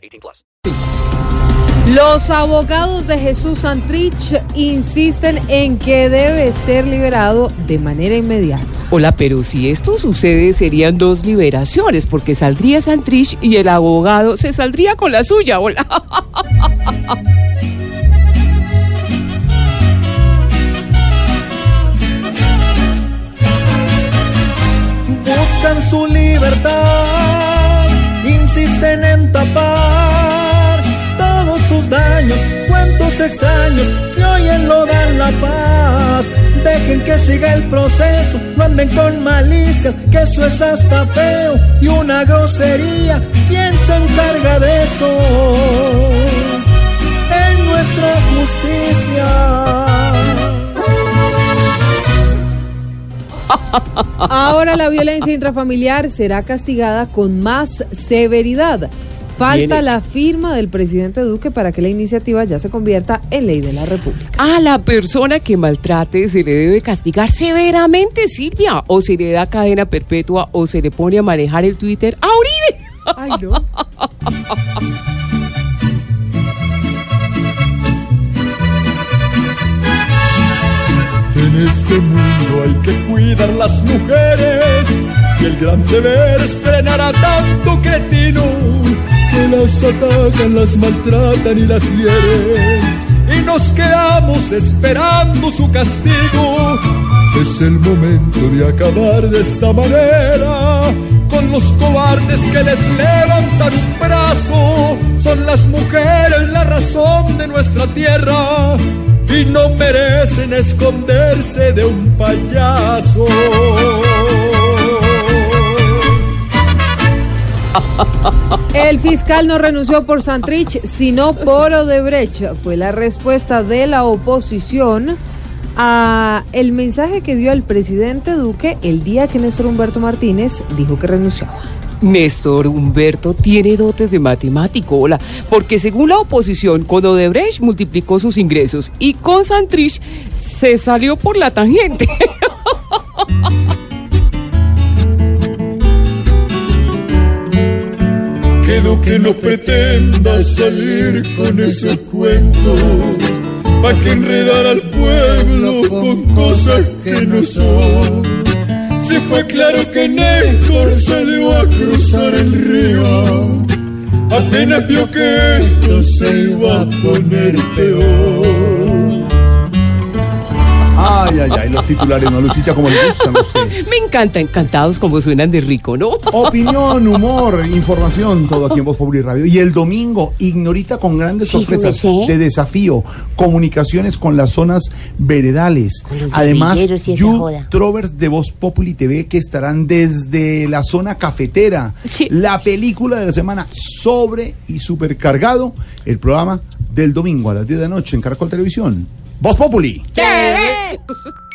18 plus. Los abogados de Jesús Santrich insisten en que debe ser liberado de manera inmediata. Hola, pero si esto sucede serían dos liberaciones, porque saldría Santrich y el abogado se saldría con la suya. Hola. extraños que hoy en lo dan la paz. Dejen que siga el proceso, no anden con malicias, que eso es hasta feo y una grosería. ¿Quién se encarga de eso? En nuestra justicia. Ahora la violencia intrafamiliar será castigada con más severidad. Falta Viene. la firma del presidente Duque para que la iniciativa ya se convierta en ley de la República. A la persona que maltrate se le debe castigar severamente, Silvia, o se le da cadena perpetua o se le pone a manejar el Twitter a Uribe. Ay, no. En este mundo hay que cuidar las mujeres y el gran deber es frenar a tanto cretino las atacan, las maltratan y las hieren. Y nos quedamos esperando su castigo. Es el momento de acabar de esta manera con los cobardes que les levantan un brazo. Son las mujeres la razón de nuestra tierra y no merecen esconderse de un payaso. El fiscal no renunció por Santrich, sino por Odebrecht. Fue la respuesta de la oposición a el mensaje que dio el presidente Duque el día que Néstor Humberto Martínez dijo que renunciaba. Néstor Humberto tiene dotes de matemático, hola, porque según la oposición, con Odebrecht multiplicó sus ingresos y con Santrich se salió por la tangente. que no pretenda salir con esos cuentos, pa' que enredar al pueblo con cosas que no son. Si fue claro que Néstor salió a cruzar el río, apenas vio que esto se titulares, ¿no, Lucita? Como le gustan a usted. Me encanta, encantados como suenan de rico, ¿no? Opinión, humor, información, todo aquí en Voz Popular Radio. Y el domingo, Ignorita con grandes Sí, sorpresas sí de desafío, comunicaciones con las zonas veredales. los Además, youtubers de Voz Populi TV que estarán desde la zona cafetera. Sí. La película de la semana sobre y supercargado. El programa del domingo a las 10 de la noche en Caracol Televisión. Voz Populi. TV.